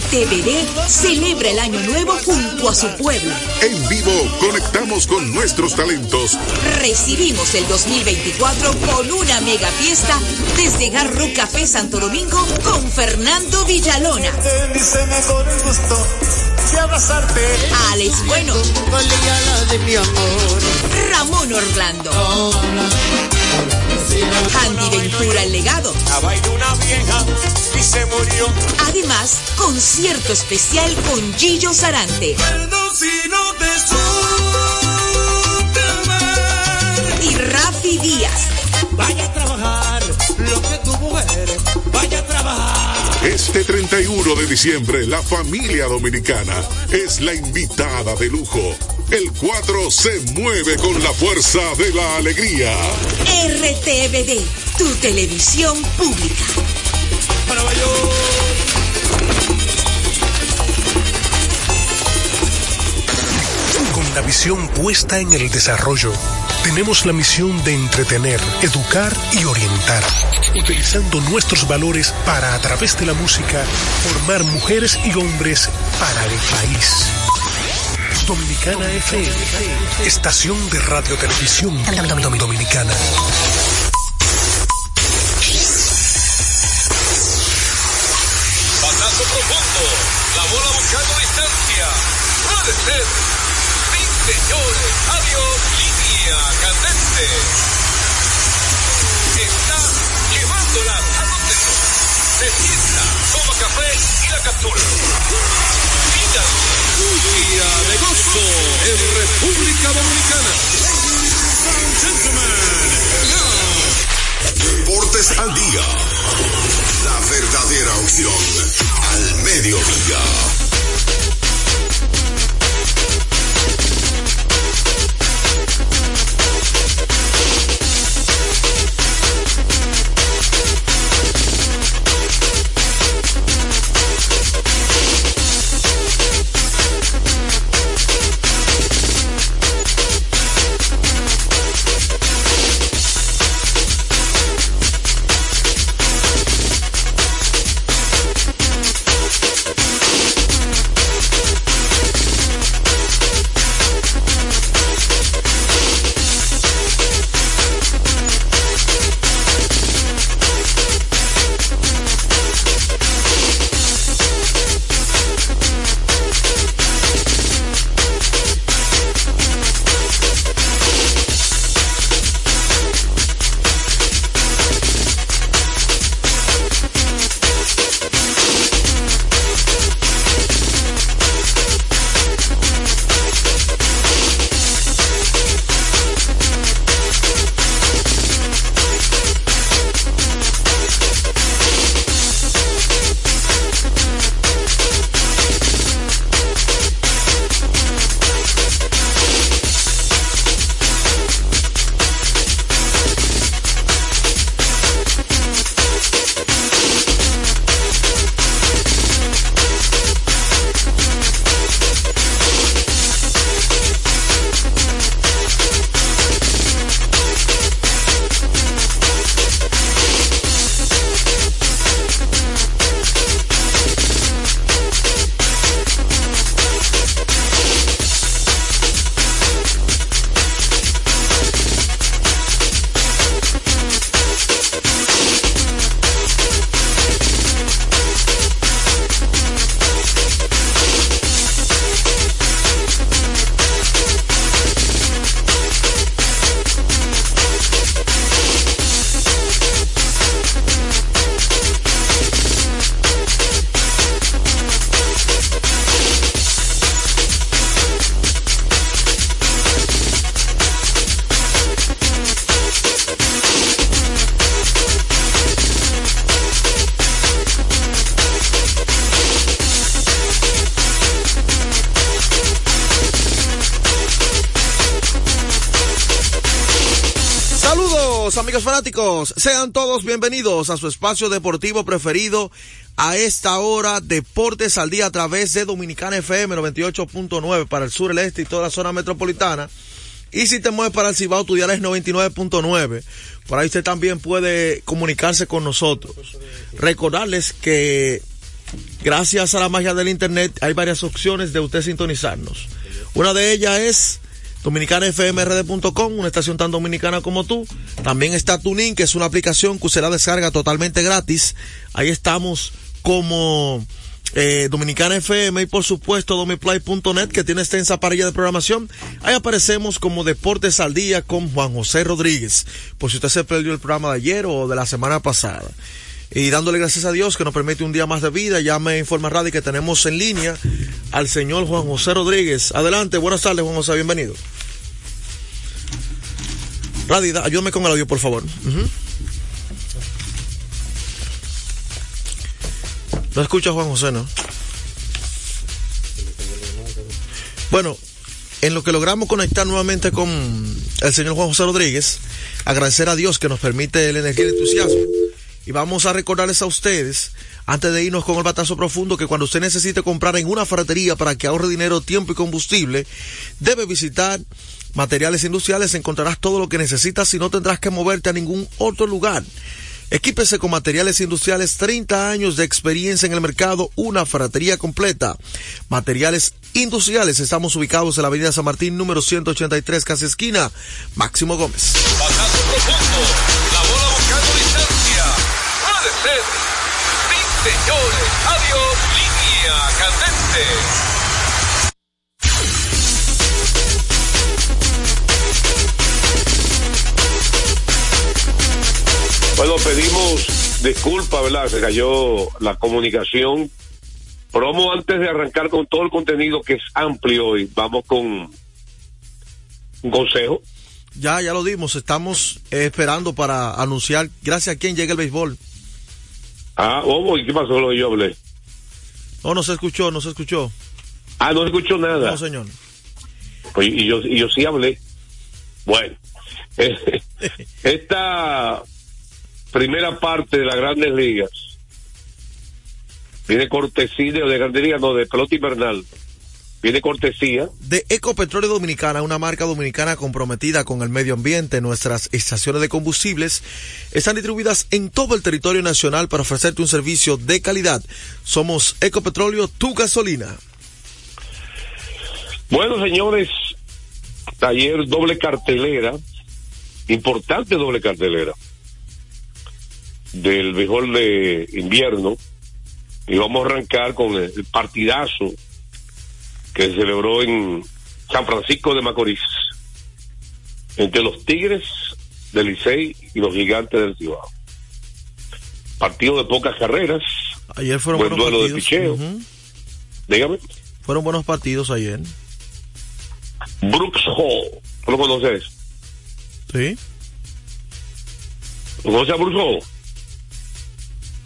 31 de RTVD celebra el Año Nuevo junto a su pueblo. En vivo, conectamos con nuestros talentos. Recibimos el 2024 con una mega fiesta desde Garro Café Santo Domingo con Fernando Villalona. Alex Bueno. Ramón Orlando. Andy Ventura el legado. una vieja y se murió. Además, concierto especial con Gillo Sarante. y Rafi Díaz. Vaya a trabajar lo que tu mujer. Vaya a trabajar. Este 31 de diciembre, la familia dominicana es la invitada de lujo. El 4 se mueve con la fuerza de la alegría. RTVD, tu televisión pública. Con la visión puesta en el desarrollo, tenemos la misión de entretener, educar y orientar, utilizando nuestros valores para, a través de la música, formar mujeres y hombres para el país. Dominicana FM, estación de radio televisión dominicana. Batazo profundo. La bola buscando distancia. Puede ser. Sí, señores. Adiós. Línea candente. Está llevándola a donde se sienta, toma café y la captura. Día de gozo en República Dominicana. Deportes al día. La verdadera opción al mediodía. Sean todos bienvenidos a su espacio deportivo preferido a esta hora, Deportes al Día a través de Dominicana FM 98.9 para el sur, el este y toda la zona metropolitana Y si te mueves para el Cibao, tu dial es 99.9. Por ahí usted también puede comunicarse con nosotros. Recordarles que gracias a la magia del Internet hay varias opciones de usted sintonizarnos. Una de ellas es dominicanafmrd.com, una estación tan dominicana como tú. También está Tuning, que es una aplicación que usted descarga totalmente gratis. Ahí estamos como eh, Dominicana FM y por supuesto domiplay.net que tiene extensa parrilla de programación. Ahí aparecemos como Deportes al Día con Juan José Rodríguez, por si usted se perdió el programa de ayer o de la semana pasada. Y dándole gracias a Dios que nos permite un día más de vida, ya me informa Radio que tenemos en línea al señor Juan José Rodríguez. Adelante, buenas tardes Juan José, bienvenido. Radio, ayúdame con el audio, por favor. No escucha Juan José, ¿no? Bueno, en lo que logramos conectar nuevamente con el señor Juan José Rodríguez, agradecer a Dios que nos permite el energía y el entusiasmo. Y vamos a recordarles a ustedes, antes de irnos con el batazo profundo, que cuando usted necesite comprar en una ferretería para que ahorre dinero, tiempo y combustible, debe visitar materiales industriales, encontrarás todo lo que necesitas y no tendrás que moverte a ningún otro lugar. Equípese con materiales industriales, 30 años de experiencia en el mercado, una ferretería completa. Materiales industriales, estamos ubicados en la avenida San Martín, número 183, casi esquina. Máximo Gómez. Profundo, la bola buscando distancia. Puede ser. Sí, señores. Adiós, línea candente. Bueno, pedimos disculpas, ¿verdad? Se cayó la comunicación. Promo antes de arrancar con todo el contenido que es amplio hoy. Vamos con un consejo. Ya, ya lo dimos. Estamos esperando para anunciar gracias a quién llega el béisbol. Ah. ¿Y qué pasó lo que yo hablé? No, no se escuchó, no se escuchó. Ah, no escuchó nada. No, señor. Pues, y, yo, y yo sí hablé. Bueno, esta primera parte de las grandes ligas viene cortesía de grandes ligas, no, de pelota invernal. Viene cortesía. De Ecopetróleo Dominicana, una marca dominicana comprometida con el medio ambiente. Nuestras estaciones de combustibles están distribuidas en todo el territorio nacional para ofrecerte un servicio de calidad. Somos Ecopetróleo, tu gasolina. Bueno, señores, ayer doble cartelera, importante doble cartelera del béisbol de invierno y vamos a arrancar con el partidazo que se celebró en San Francisco de Macorís entre los Tigres del Licey y los Gigantes del Cibao. Partido de pocas carreras. Ayer fueron buen buenos duelo partidos. de picheo. Dígame. Fueron buenos partidos ayer. Brooks Hall. ¿Tú lo conoces? Sí. ¿Lo conoces a Brooks Hall?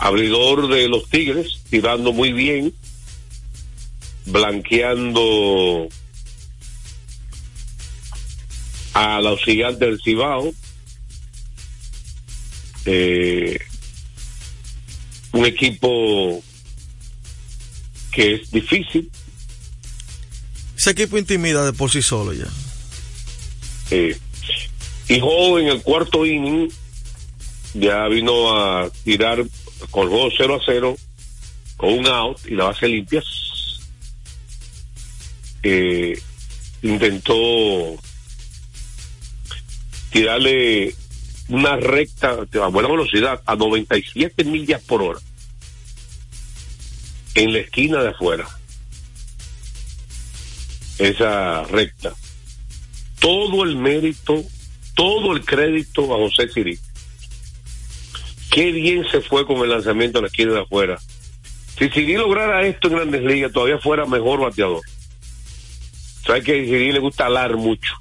Abridor de los Tigres, tirando muy bien, blanqueando a los gigantes del Cibao. Eh, un equipo que es difícil, Ese equipo intimida de por sí solo ya. Eh, y Joe en el cuarto inning ya vino a tirar juego 0 a 0 con un out y la base limpias. Eh, intentó tirarle una recta a buena velocidad a 97 millas por hora en la esquina de afuera. Esa recta todo el mérito, todo el crédito a José Siri. Qué bien se fue con el lanzamiento a la esquina de afuera. Si Siri lograra esto en Grandes Ligas, todavía fuera mejor bateador. Sabes que a le gusta alar mucho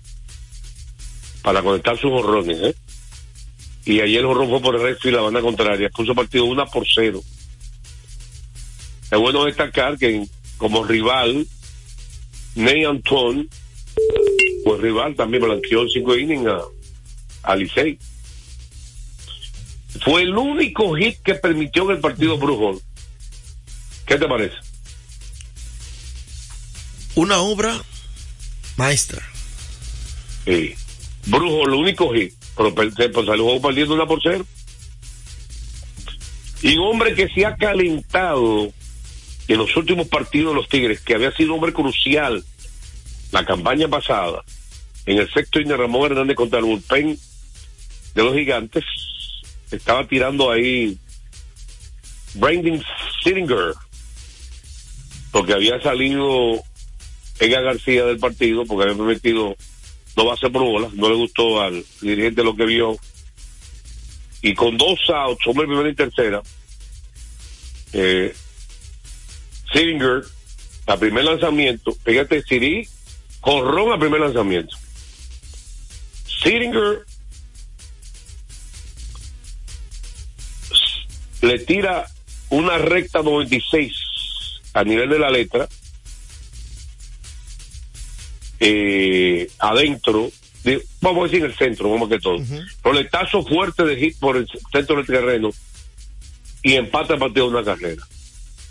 para conectar sus horrones, ¿eh? Y ayer el horrón fue por el resto y la banda contraria. Puso partido una por cero. Es bueno destacar que como rival, Ney Anton pues rival también blanqueó cinco innings a, a Licey. Fue el único hit que permitió en el partido Brujón. ¿Qué te parece? Una obra maestra. Sí. Brujo, lo único hit, pero pues, salió perdiendo una por cero. Y un hombre que se ha calentado en los últimos partidos de los Tigres, que había sido un hombre crucial la campaña pasada, en el sexto inning Ramón Hernández contra el bullpen de los gigantes, estaba tirando ahí Brandon Sittinger, porque había salido Edgar García del partido, porque había prometido no va a ser por bolas, no le gustó al dirigente lo que vio. Y con dos outs, hombre primera y tercera, eh, Sittinger, a primer lanzamiento, fíjate, Siri, con Ron a primer lanzamiento. Sittinger le tira una recta 96 a nivel de la letra eh, adentro de- vamos a decir en el centro vamos que todo. Roletazo fuerte de hit por el centro del terreno y empata el partido de una carrera.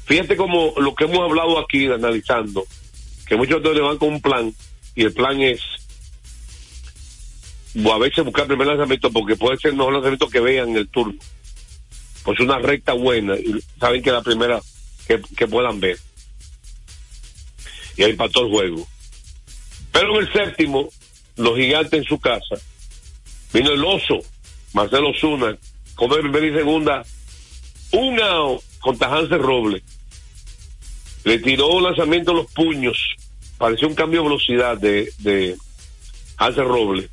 Fíjate como lo que hemos hablado aquí analizando que muchos de ellos van con un plan y el plan es o a veces buscar el primer lanzamiento porque puede ser no lanzamiento que vean en el turno pues una recta buena y saben que la primera que, puedan ver. Y ahí empató el juego. Pero en el séptimo los gigantes en su casa vino el oso Marcelo Zuna con el primera y segunda un out contra Hansel Robles. Le tiró un lanzamiento a los puños pareció un cambio de velocidad de, de Hansel Robles.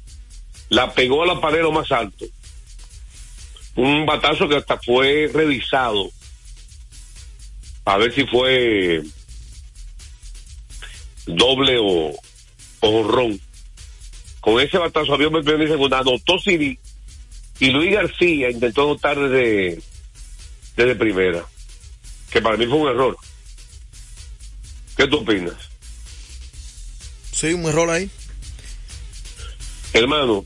La pegó a la pared lo más alto un batazo que hasta fue revisado a ver si fue doble o, o ron. Con ese batazo había un primer y segunda, anotó Siri y Luis García intentó anotar desde, desde primera, que para mí fue un error. ¿Qué tú opinas? Sí, un error ahí. Hermano,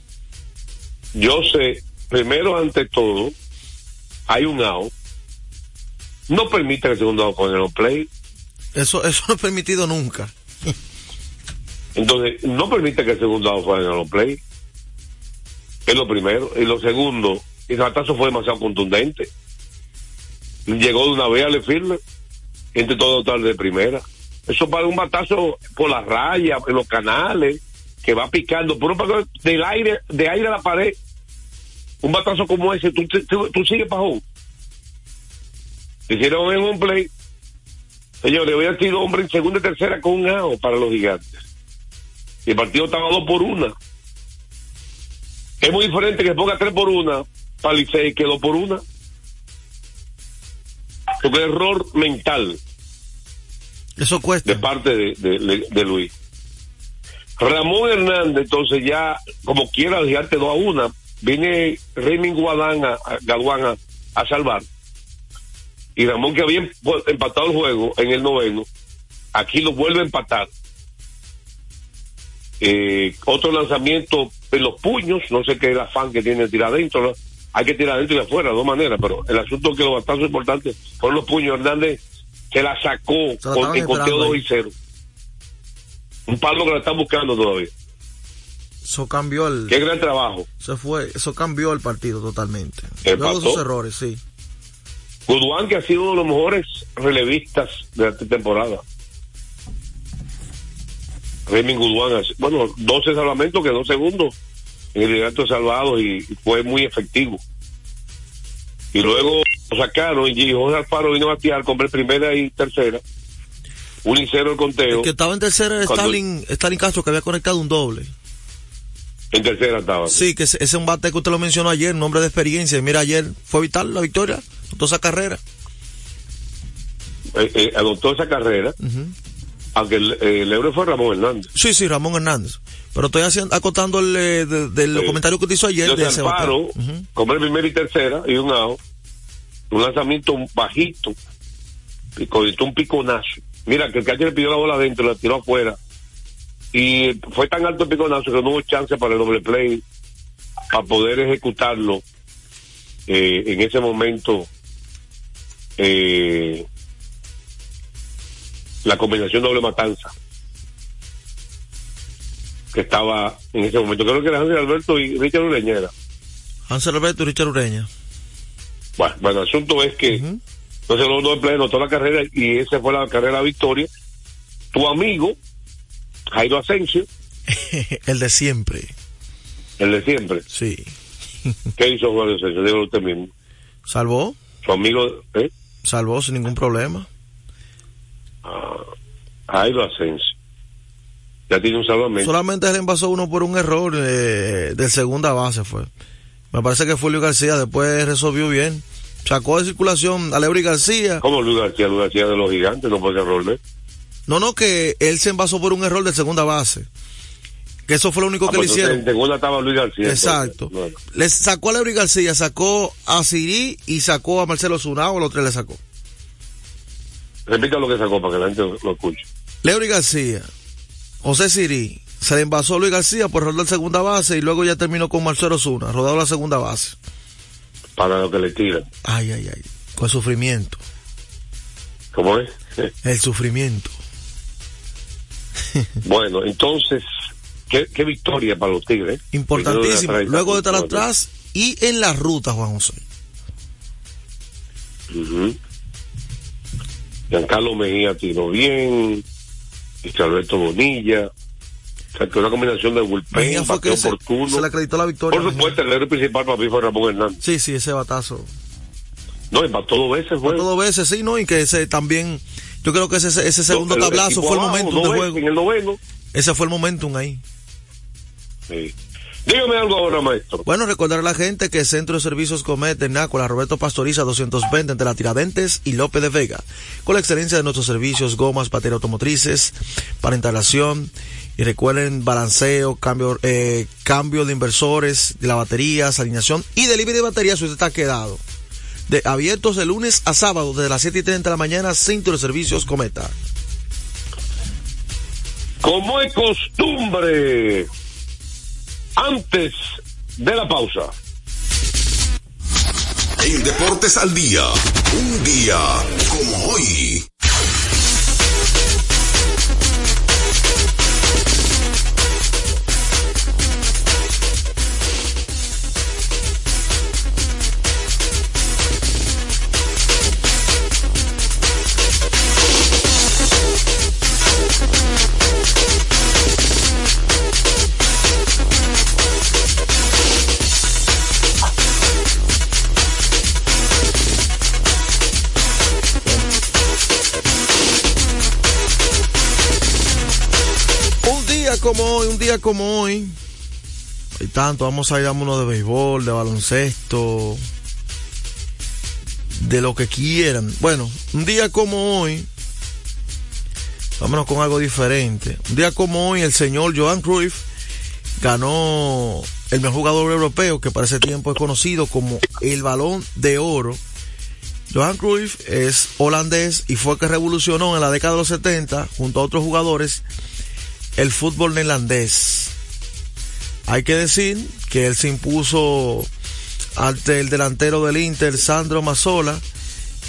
yo sé, primero ante todo, hay un out. No permite que el segundo out en el play. Eso, eso no es permitido nunca. Entonces, no permite que el segundo out fuera en el play. Es lo primero. Y lo segundo, el batazo fue demasiado contundente. Llegó de una vez al firme, entre todo tal de primera. Eso para un batazo por la raya, en los canales, que va picando, por un batazo del aire, de aire a la pared un batazo como ese, tú, tú, tú sigues bajón. Hicieron en un play. Señores, habían sido hombre en segunda y tercera con un ajo para los gigantes. Y el partido estaba dos por una. Es muy diferente que ponga tres por una para Licey que dos por una. Porque error mental. Eso cuesta. De parte de, Luis. Ramón Hernández, entonces ya, como quiera, gigante 2 a 1, Vine Raymond Guadán a, a, salvar. Y Ramón, que había empatado el juego en el noveno, aquí lo vuelve a empatar. Eh, otro lanzamiento en los puños, no sé qué el afán que tiene tirar adentro, hay que tirar adentro y afuera, de dos maneras, pero el asunto que lo bastante importante fueron los puños. Hernández se la sacó con, en conteo 2 y 0. Un palo que la están buscando todavía. Eso cambió el. Qué gran trabajo. Se fue. Eso cambió el partido totalmente. Empató. Luego de sus errores, sí. Goodwan, que ha sido uno de los mejores relevistas de esta temporada. Goodwan, hace- bueno, 12 salvamentos, quedó segundo en el liderato de salvados y, fue muy efectivo. Y luego lo sacaron y José Alfaro vino a batear con el primera y tercera. Un y cero el conteo. El que estaba en tercera era Cuando- Stalin, Stalin Castro, que había conectado un doble. En tercera estaba. Sí, que ese es un bate que usted lo mencionó ayer, un hombre de experiencia. Mira, ayer fue vital la victoria, toda esa carrera. Eh, eh, adoptó esa carrera. Aunque el, eh, el héroe fue Ramón Hernández. Sí, sí, Ramón Hernández. Pero estoy haciendo, acotando el, eh, de, de los Sí. comentarios que usted hizo ayer de José ese bate. Ujú. con el primera y tercera y un out. Un lanzamiento bajito. Y con un piconazo. Mira, que el catcher le pidió la bola adentro, la tiró afuera. Y fue tan alto el piconazo que no hubo chance para el doble play para poder ejecutarlo eh, en ese momento. eh, la combinación doble matanza. que estaba en ese momento. Creo que era Ángel Alberto y Richard Ureña era. Ángel Alberto y Richard Ureña. Bueno, bueno, el asunto es que entonces los dos empleados toda la carrera y esa fue la carrera victoria. Tu amigo, Jairo Asensio, el de siempre. el de siempre, Sí. ¿qué hizo Jairo Asensio? Dígalo usted mismo. Salvó, Su amigo, ¿eh? salvó sin ningún problema. Jairo Asensio. Ya tiene un salvamento. Solamente envasó uno por un error eh, del segunda base fue. Me parece que fue Luis García, después resolvió bien. Sacó de circulación a Leury García. ¿Cómo Luis García? Luis García de los gigantes, no puede error, No, no, que él se envasó por un error del segunda base. Que eso fue lo único Ah, que pues le entonces hicieron. En segunda estaba Luis García. Exacto. entonces. Bueno. Le sacó a Leury García, sacó a Siri y sacó a Marcelo Zunao, los tres le sacó. Repita lo que sacó para que la gente lo escuche. Leury García, José Siri, se le envasó a Luis García por error del segunda base y luego ya terminó con Marcelo Zuna, rodado la segunda base. Para lo que le tiran. Ay, ay, ay. Con sufrimiento. ¿Cómo es? El sufrimiento. bueno, entonces, ¿qué, qué victoria para los Tigres. Importantísimo. Primero Luego de estar atrás y en la ruta, Juan José. Ujú. Giancarlo Mejía tiró bien. Y Alberto Bonilla. O sea, que una combinación de bullpen, bateo se, oportuno. se le acreditó la victoria. Por supuesto, el héroe principal para mí fue Ramón Hernández. Sí, sí, ese batazo. No, y bató dos veces, fue. Todo veces, sí, ¿no? Y que también, yo creo que ese, ese segundo El tablazo fue el abajo, momentum de juego. En el noveno. Ese fue el momentum ahí. Sí. Dígame algo ahora, maestro. Bueno, recordar a la gente que Centro de Servicios Comet de Nácola, Roberto Pastoriza 220 entre la Tiradentes y López de Vega. Con la excelencia de nuestros servicios, gomas, baterías automotrices, para instalación. Y recuerden, balanceo, cambio, eh, cambio de inversores, de la batería, alineación y delivery de baterías si usted está quedado. De, abiertos de lunes a sábado, desde las 7 y 30 de la mañana, Centro de Servicios Cometa. Como es costumbre, antes de la pausa. En Deportes al Día, un día como hoy. Como hoy, un día como hoy. Hay tanto, vamos a ir a uno de béisbol, de baloncesto, de lo que quieran. Bueno, un día como hoy, vámonos con algo diferente. Un día como hoy, el señor Johan Cruyff ganó el mejor jugador europeo, que para ese tiempo es conocido como el balón de oro. Johan Cruyff es holandés y fue el que revolucionó en la década de los 70, junto a otros jugadores, el fútbol neerlandés. Hay que decir que él se impuso ante el delantero del Inter, Sandro Mazzola,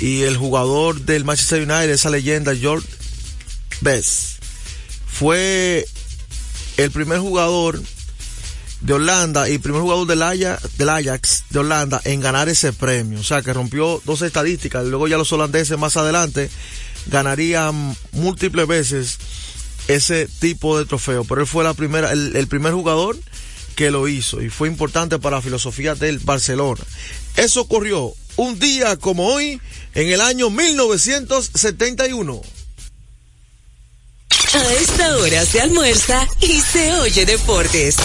y el jugador del Manchester United, esa leyenda, George Best. Fue el primer jugador de Holanda y primer jugador del Ajax, del Ajax de Holanda en ganar ese premio. O sea, que rompió dos estadísticas. Luego ya los holandeses más adelante ganarían múltiples veces ese tipo de trofeo. Pero él fue la primera, el, el primer jugador que lo hizo y fue importante para la filosofía del Barcelona. Eso ocurrió un día como hoy en el año 1971. A esta hora se almuerza y se oye deportes.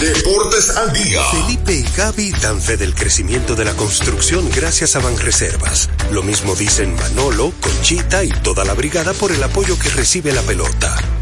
Deportes al Día. Felipe y Gaby dan fe del crecimiento de la construcción gracias a Banreservas. Lo mismo dicen Manolo, Conchita y toda la brigada por el apoyo que recibe la pelota.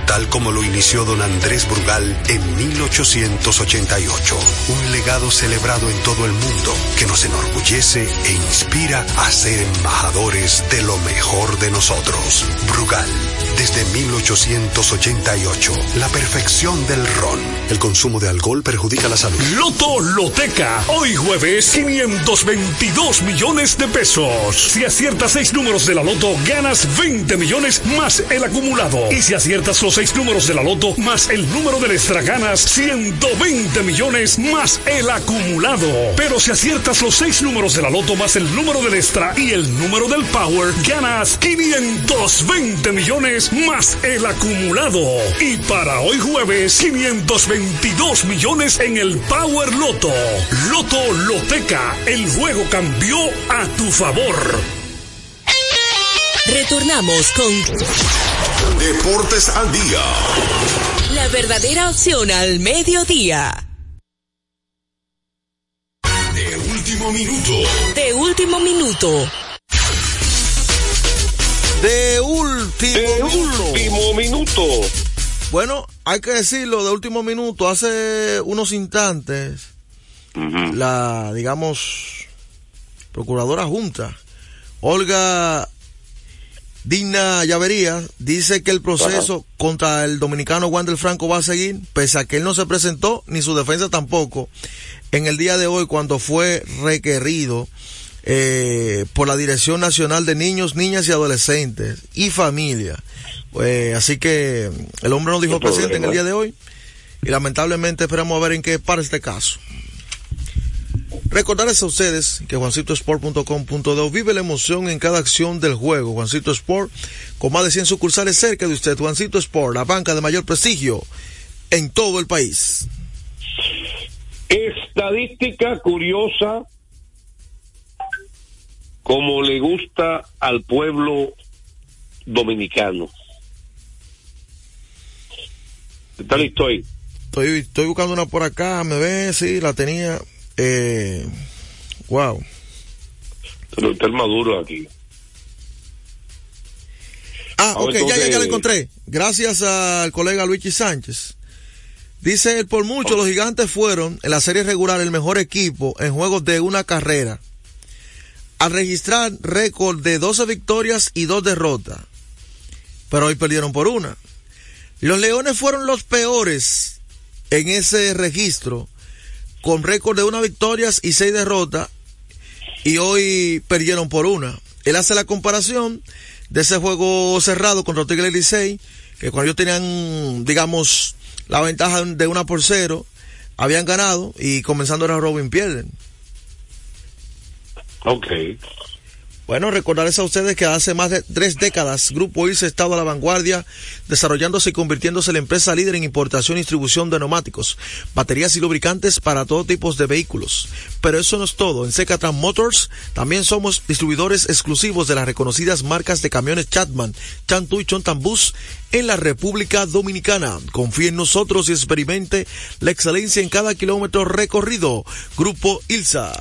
tal como lo inició don Andrés Brugal en 1888. Un legado celebrado en todo el mundo que nos enorgullece e inspira a ser embajadores de lo mejor de nosotros. Brugal, desde 1888, la perfección del ron. El consumo de alcohol perjudica la salud. Loto Loteca, hoy jueves 522 millones de pesos. Si aciertas seis números de la Loto, ganas 20 millones más el acumulado. Y si aciertas los seis números de la Loto más el número del extra, ganas 120 millones más el acumulado. Pero si aciertas los seis números de la Loto más el número del extra y el número del Power, ganas 520 millones más el acumulado. Y para hoy jueves, 522 millones en el Power Loto. Loto Loteca, el juego cambió a tu favor. Retornamos con Deportes al día. la verdadera opción al mediodía. De último minuto. De último minuto. De último De último minuto. Bueno, hay que decirlo, de último minuto, hace unos instantes, la, digamos, procuradora junta, Olga Digna Llavería, dice que el proceso contra el dominicano Wander Franco va a seguir, pese a que él no se presentó, ni su defensa tampoco, en el día de hoy cuando fue requerido eh, por la Dirección Nacional de Niños, Niñas y Adolescentes y Familia. Eh, así que el hombre no dijo presente en el día de hoy y lamentablemente esperamos a ver en qué para este caso. Recordarles a ustedes que juancitosport.com.do vive la emoción en cada acción del juego. Juancito Sport, con más de 100 sucursales cerca de usted. Juancito Sport, la banca de mayor prestigio en todo el país. Estadística curiosa, como le gusta al pueblo dominicano. Está listo ahí. Estoy, estoy buscando una por acá, me ve, sí, la tenía. Eh, wow. Pero está el maduro aquí. Ah, ok, ya, ya, ya la encontré. Gracias al colega Luigi Sánchez. Dice él, por mucho, los gigantes fueron en la serie regular el mejor equipo en juegos de una carrera. Al registrar récord de 12 victorias y 2 derrotas. Pero hoy perdieron por una. Los Leones fueron los peores en ese registro, con récord de una victorias y 6 derrotas, y hoy perdieron por una. Él hace la comparación de ese juego cerrado contra Tigre Licey, que cuando ellos tenían, digamos, la ventaja de una por cero, habían ganado y comenzando era Robin pierden. Ok. Bueno, recordarles a ustedes que hace más de tres décadas Grupo IRSA ha estado a la vanguardia, desarrollándose y convirtiéndose en la empresa líder en importación y distribución de neumáticos, baterías y lubricantes para todo tipo de vehículos. Pero eso no es todo. En Secatran Motors también somos distribuidores exclusivos de las reconocidas marcas de camiones Chatman, Chantu y Chontambus en la República Dominicana. Confíe en nosotros y experimente la excelencia en cada kilómetro recorrido. Grupo ILSA.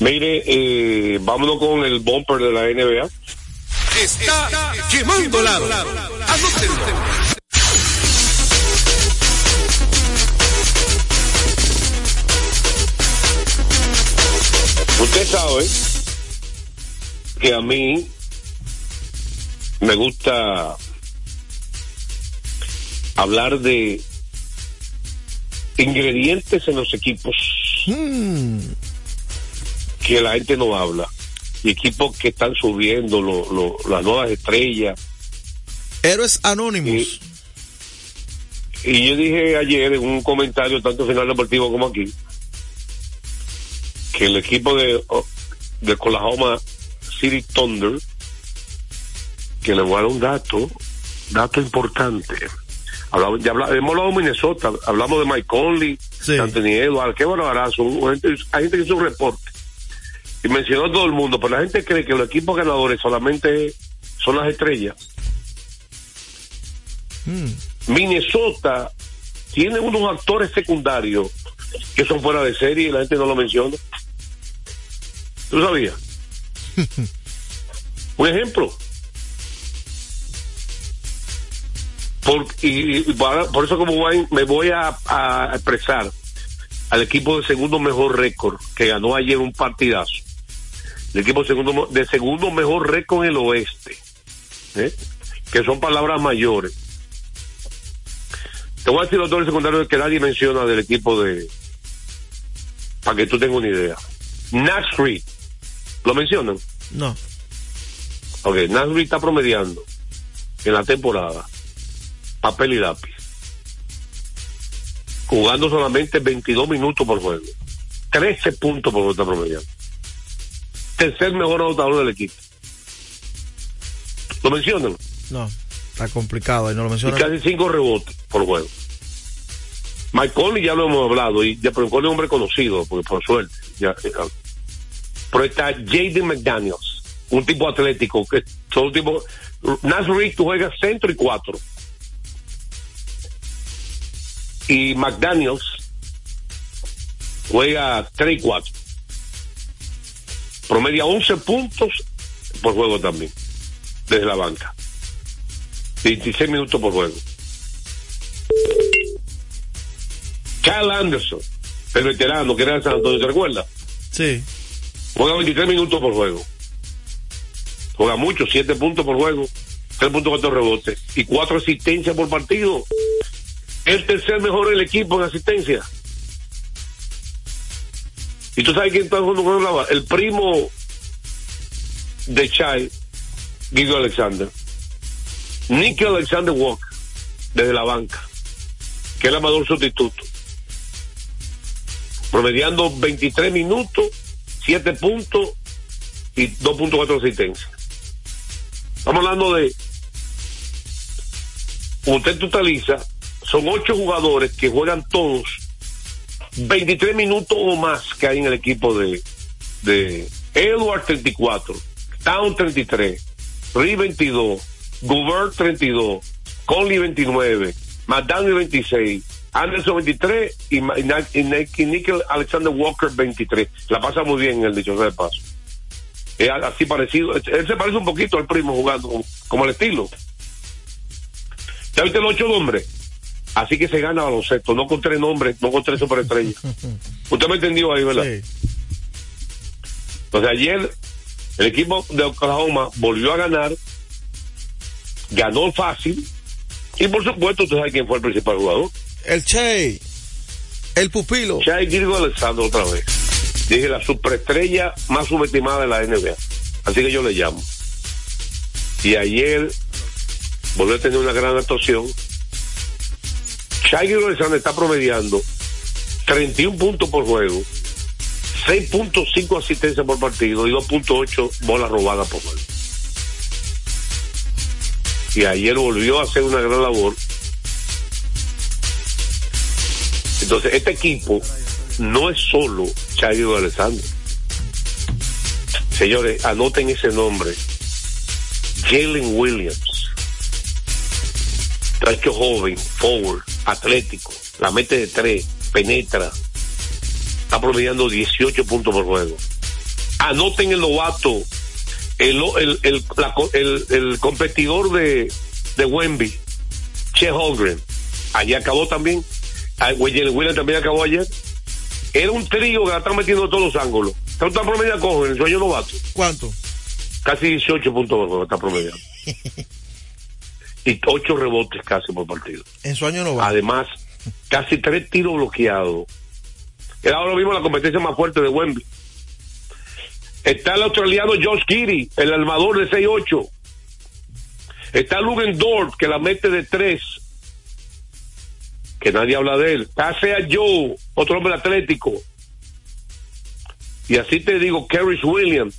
Mire, eh, vámonos con el bumper de la NBA. Está quemando lado. Usted sabe que a mí me gusta hablar de ingredientes en los equipos Mm. Que la gente no habla. Y equipos que están subiendo, lo- lo- las nuevas estrellas. Héroes Anónimos. Y yo dije ayer en un comentario, tanto en Final Deportivo como aquí, que el equipo de, de Oklahoma City Thunder, que le voy a dar un dato, dato importante. Hablamos, ya habla- hemos hablado de Minnesota, hablamos de Mike Conley, Sí. Anthony Edwards, qué barbarazo. Hay gente que hizo un reporte y mencionó a todo el mundo, pero la gente cree que los equipos ganadores solamente son las estrellas. Minnesota tiene unos actores secundarios que son fuera de serie y la gente no lo menciona. ¿Tú sabías? Un ejemplo. Por, y, por eso como voy- me voy a, a expresar al equipo de segundo mejor récord que ganó ayer un partidazo. El equipo segundo, de segundo mejor récord en el oeste. ¿eh? Que son palabras mayores. Te voy a decir los dos secundarios que nadie menciona del equipo de... Para que tú tengas una idea. Nashville. ¿Lo mencionan? No. Ok, Nashville está promediando en la temporada papel y lápiz. Jugando solamente 22 minutos por juego. 13 puntos por está promediando. Tercer mejor anotador del equipo. ¿Lo mencionan? No. Está complicado. Y no lo Y menciona. casi 5 rebotes por juego. Mike Conley ya lo hemos hablado, y ya, pero Conley es un hombre conocido, porque por suerte. Ya, eh, ah. pero está Jaden McDaniels, un tipo atlético, que son un tipo. Nasrick, tú juegas centro y cuatro. Y McDaniels juega 3 y 4. Promedia 11 puntos por juego también, desde la banca. 26 minutos por juego. Kyle Anderson, el veterano que era de San Antonio, ¿te recuerdas? Sí. Juega 23 minutos por juego. Juega mucho, 7 puntos por juego, 3.4 rebotes y 4 asistencias por partido. El tercer mejor del equipo en asistencia. ¿Y tú sabes quién está jugando con la El primo de Chai, Guido Alexander. Nicky Alexander Walker, desde la banca, que es el amador sustituto. Promediando 23 minutos, 7 puntos y 2.4 asistencias. Estamos hablando de. Usted totaliza, son 8 jugadores que juegan todos 23 minutos o más que hay en el equipo de, de Edward 34, Town 33, Ri 22, Gobert 32, Conley 29, McDaniel 26, Anderson 23 y, y Nickel Alexander Walker 23. La pasa muy bien en el dicho de paso. Es así parecido. Él se parece un poquito al primo jugando, como, como el estilo. ¿Ya viste los ocho nombres? Así que se gana baloncesto, no con tres nombres, no con tres superestrellas. Usted me entendió ahí, ¿verdad? Sí. Entonces ayer el equipo de Oklahoma volvió a ganar, ganó fácil y por supuesto usted sabe quién fue el principal jugador. El Che. El pupilo. Shai Gilgo Alexander otra vez. Dije la superestrella más subestimada de la NBA. Así que yo le llamo. Y ayer volvió a tener una gran actuación. Gilgo Alexander está promediando 31 puntos por juego, 6.5 asistencias por partido y 2.8 bolas robadas por juego. Y ayer volvió a hacer una gran labor. Entonces, este equipo no es solo Chayo Alexander. Señores, anoten ese nombre. Jalen Williams. Tracho joven, forward, atlético, la mete de tres, penetra. Está promediando 18 puntos por juego. Anoten el novato, el, el, el, la el- competidor de, de Wemby, Che Holgren. Allí acabó también. Ah, Jalen Williams también acabó ayer. Era un trío que la están metiendo todos los ángulos. Está está promediando con el sueño novato. ¿Cuánto? Casi 18 puntos por juego está promediando. y 8 rebotes casi por partido. En su año no va. Además, casi 3 tiros bloqueados. Era ahora mismo la competencia más fuerte de Wembley. Está el australiano Josh Giddy, el armador de 6-8. Está Lugen Dort, que la mete de 3. Que nadie habla de él. Está Sea Joe, otro hombre atlético. Y así te digo, Kerris Williams.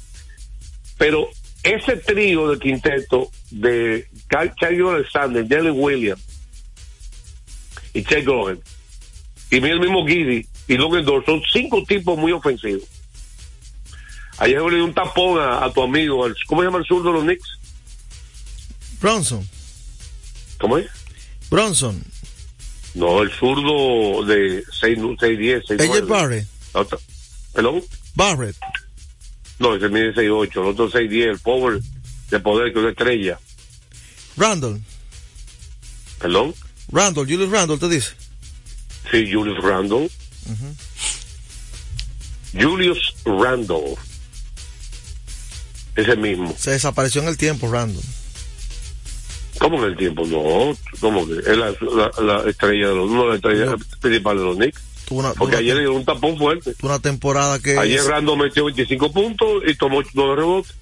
Pero ese trío de quinteto de Charlie Alexander, Jalen Williams y Che Gogan y el mismo Giddy y Logan Dort son cinco tipos muy ofensivos. Ayer le di un tapón a, a tu amigo, al- ¿cómo se llama el sur de los Knicks? Bronson. ¿Cómo es? Bronson. No, el zurdo de 6'10, 6'9. AJ Barrett. Otro. ¿Perdón? Barrett. No, ese mide 6'8, el otro 6'10, el power de poder que es una estrella. Randall. ¿Perdón? Randall, Julius Randall, te dice. Sí, Julius Randall. Julius Randall. Ese mismo. Se desapareció en el tiempo, Randall. ¿Cómo en el tiempo? No, ¿cómo que? Es la, la, la estrella de los, no la estrella principal de los Knicks. Una, Porque ayer una, le dio un tapón fuerte. una temporada que. Ayer Randall metió 25 puntos y tomó 9 rebotes.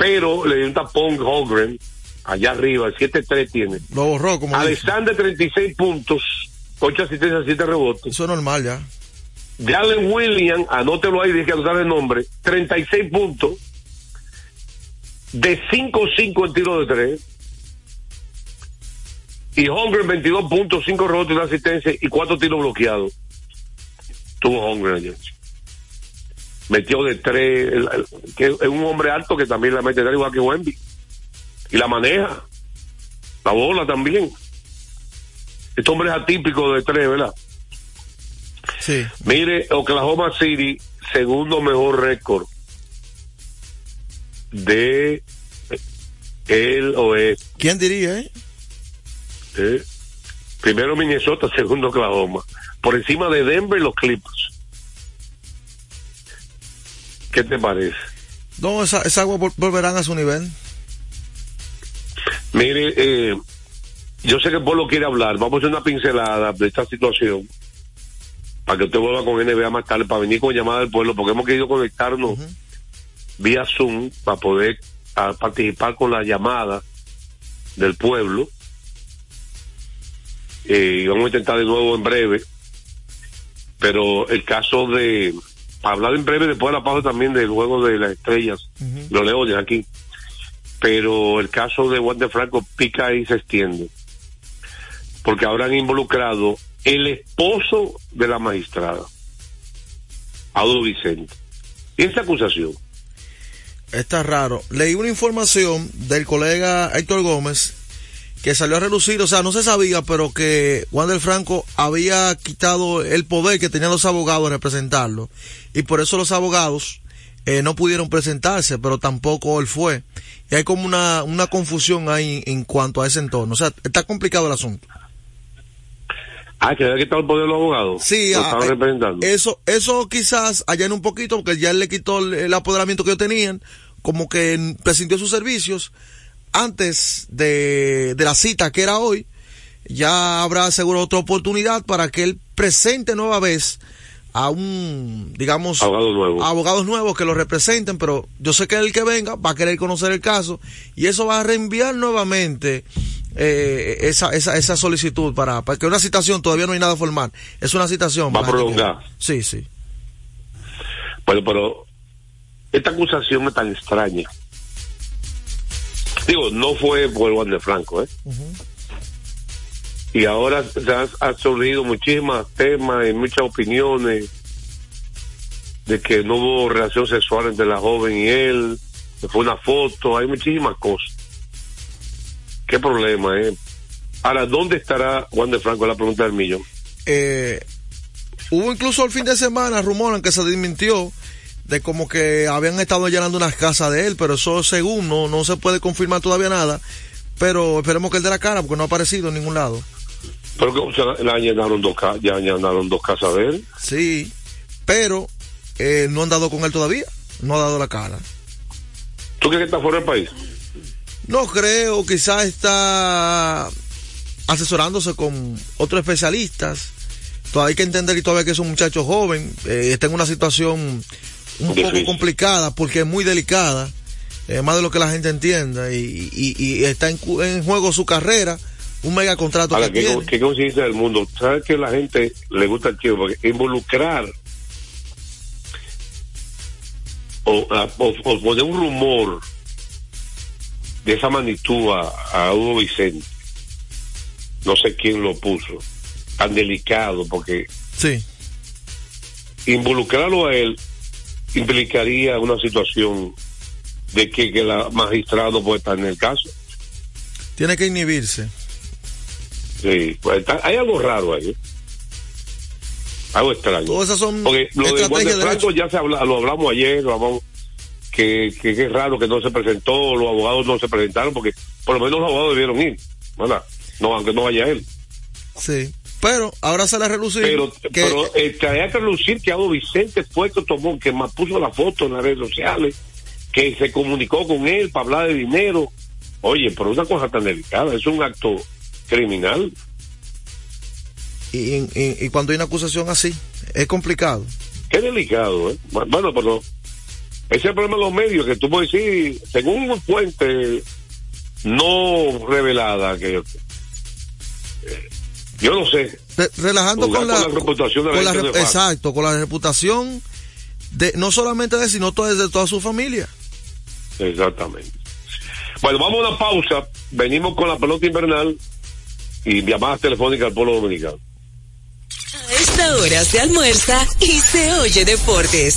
Pero le dio un tapón Holgren allá arriba, el 7-3 tiene. Lo borró, como dice. Alexander 36 puntos, 8 asistencias, 7 rebotes. Eso es normal ya. Jalen Williams, anótelo ahí, dije que no el nombre, 36 puntos, de 5-5 en tiro de 3. Y Holmgren 22 puntos, 5 rebotes de asistencia y 4 tiros bloqueados. Tuvo Holmgren ayer. Metió de 3, que es un hombre alto que también la mete de igual que Wemby. Y la maneja. La bola también. Este hombre es atípico de 3, ¿verdad? Sí. Mire, Oklahoma City, segundo mejor récord de el oeste. ¿Quién diría, eh? ¿eh? Primero Minnesota, segundo Oklahoma. Por encima de Denver, los Clippers. ¿Qué te parece? No, esa, esa agua vol- volverán a su nivel. Mire, eh, yo sé que el pueblo quiere hablar. Vamos a hacer una pincelada de esta situación para que usted vuelva con NBA más tarde, para venir con llamada del pueblo, porque hemos querido conectarnos vía Zoom para poder participar con la llamada del pueblo. Eh, y vamos a intentar de nuevo en breve. Pero el caso de. Hablar en breve después de la pausa también del juego de las estrellas, los leones aquí. Pero el caso de Juan de Franco pica y se extiende. Porque ahora han involucrado el esposo de la magistrada, Audo Vicente. ¿Y esa acusación? Está raro. Leí una información del colega Héctor Gómez que salió a relucir, o sea, no se sabía, pero que Juan del Franco había quitado el poder que tenían los abogados de representarlo. Y por eso los abogados eh, no pudieron presentarse, pero tampoco él fue. Y hay como una, una confusión ahí en cuanto a ese entorno. O sea, está complicado el asunto. Ah, que había quitado el poder de los abogados. Sí, ah, eh, representando. eso, eso quizás allá un poquito, porque ya él le quitó el, el apoderamiento que ellos tenían, como que en- prescindió sus servicios antes de, de la cita que era hoy. Ya habrá seguro otra oportunidad para que él presente nueva vez a un, digamos, Abogado nuevo. a abogados nuevos que lo representen, pero yo sé que el que venga va a querer conocer el caso y eso va a reenviar nuevamente eh, esa, esa, esa solicitud para, para que una citación todavía no hay nada formal. Es una citación. Va a prolongar. Sí, sí. Bueno, pero esta acusación es tan extraña. Digo, no fue por Juan de Franco, ¿eh? Y ahora se han, surgido muchísimos temas y muchas opiniones de que no hubo relación sexual entre la joven y él, fue una foto, hay muchísimas cosas. ¿Qué problema, eh? Ahora, ¿dónde estará Juan de Franco? La pregunta del millón. Eh, hubo incluso el fin de semana rumor en que se desmintió de como que habían estado allanando unas casas de él, pero eso según no, no se puede confirmar todavía nada. Pero esperemos que él dé la cara porque no ha aparecido en ningún lado. Pero que o sea, le allanaron dos, ya allanaron dos casas de él. Sí, pero eh, no han dado con él todavía. No ha dado la cara. ¿Tú crees que está fuera del país? No creo, quizás está asesorándose con otros especialistas. Todavía hay que entender y todavía que es un muchacho joven, eh, está en una situación un poco complicada porque es muy delicada, eh, más de lo que la gente entienda, y, y- y está en, juego su carrera, un mega contrato Ahora, que ¿qué, tiene. qué conciencia del mundo? ¿Sabes que la gente le gusta el chivo? Porque involucrar o, a- o- o poner un rumor de esa magnitud a, a Hugo Vicente, no sé quién lo puso, tan delicado, porque Sí, involucrarlo a él implicaría una situación de que, que la magistrada no puede estar en el caso. Tiene que inhibirse. Sí, pues está- hay algo raro ahí. ¿eh? Algo extraño. Todas esas son Porque lo de Juan de de Franco ya se habla, lo hablamos ayer, lo hablamos, que, que, que es raro que no se presentó, los abogados no se presentaron, porque por lo menos los abogados debieron ir, ¿verdad? No, aunque no vaya él. Sí. Pero ahora sale a relucir Pero, que pero eh, traía que lucir que Ado Vicente fue que tomó, que más puso la foto en las redes sociales, que se comunicó con él para hablar de dinero. Oye, pero una cosa tan delicada, es un acto criminal. y, y- y cuando hay una acusación así, es complicado. Qué delicado, ¿eh? Bueno, pero ese es el problema de los medios, que tú puedes decir, según una fuente no revelada, que eh, yo no sé, Re- relajando con la, con la reputación de la con la gente re- no es fácil. exacto, con la reputación de no solamente de él, sino to- de toda su familia. exactamente. Bueno, vamos a una pausa, venimos con la pelota invernal y llamadas telefónicas al pueblo dominicano. A esta hora se almuerza y se oye deportes.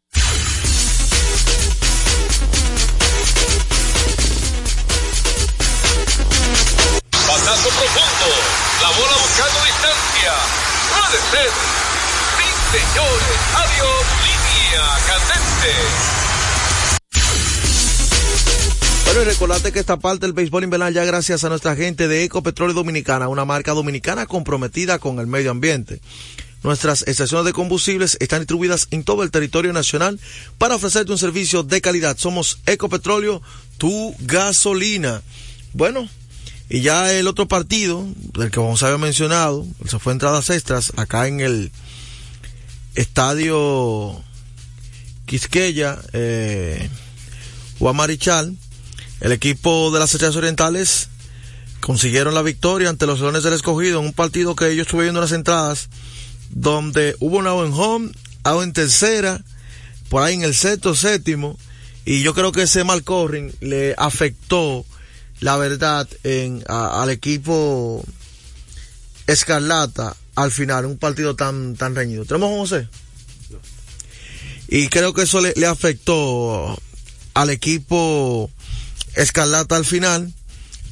Puede ser. Sí, señores. Adiós. Línea candente. Bueno, y recordate que esta parte del béisbol invernal ya gracias a nuestra gente de Ecopetróleo Dominicana, una marca dominicana comprometida con el medio ambiente. Nuestras estaciones de combustibles están distribuidas en todo el territorio nacional para ofrecerte un servicio de calidad. Somos Ecopetróleo, tu gasolina. Bueno, y ya el otro partido, del que vamos a había mencionado, se fue entradas extras acá en el estadio Quisqueya, eh, Juan Marichal. El equipo de las Estrellas Orientales consiguieron la victoria ante los Leones del Escogido en un partido que ellos estuvieron viendo las entradas donde hubo un out en home, out en tercera, por ahí en el sexto, séptimo, y yo creo que ese mal le afectó la verdad en, a- al equipo Escarlata al final, un partido tan, tan reñido. ¿Tenemos a José? Y creo que eso le, le afectó al equipo Escarlata al final.